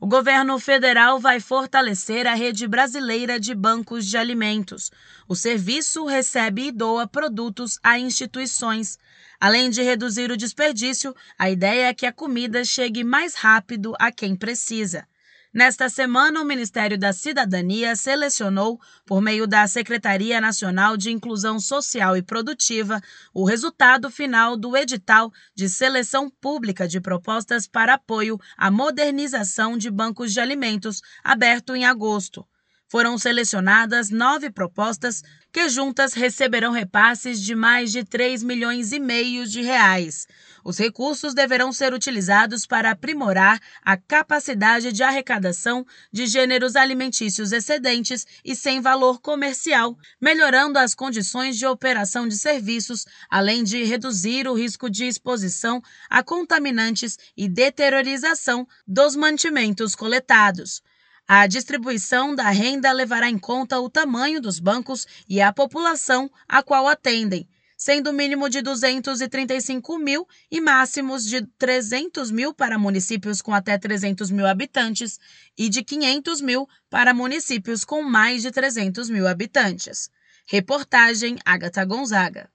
o governo federal vai fortalecer a rede brasileira de bancos de alimentos. O serviço recebe e doa produtos a instituições. Além de reduzir o desperdício, a ideia é que a comida chegue mais rápido a quem precisa. Nesta semana, o Ministério da Cidadania selecionou, por meio da Secretaria Nacional de Inclusão Social e Produtiva, o resultado final do edital de seleção pública de propostas para apoio à modernização de bancos de alimentos, aberto em agosto. Foram selecionadas nove propostas que juntas receberão repasses de mais de 3 milhões e meio de reais. Os recursos deverão ser utilizados para aprimorar a capacidade de arrecadação de gêneros alimentícios excedentes e sem valor comercial, melhorando as condições de operação de serviços, além de reduzir o risco de exposição a contaminantes e deteriorização dos mantimentos coletados. A distribuição da renda levará em conta o tamanho dos bancos e a população a qual atendem, sendo mínimo de 235 mil e máximos de 300 mil para municípios com até 300 mil habitantes e de 500 mil para municípios com mais de 300 mil habitantes. Reportagem Agatha Gonzaga.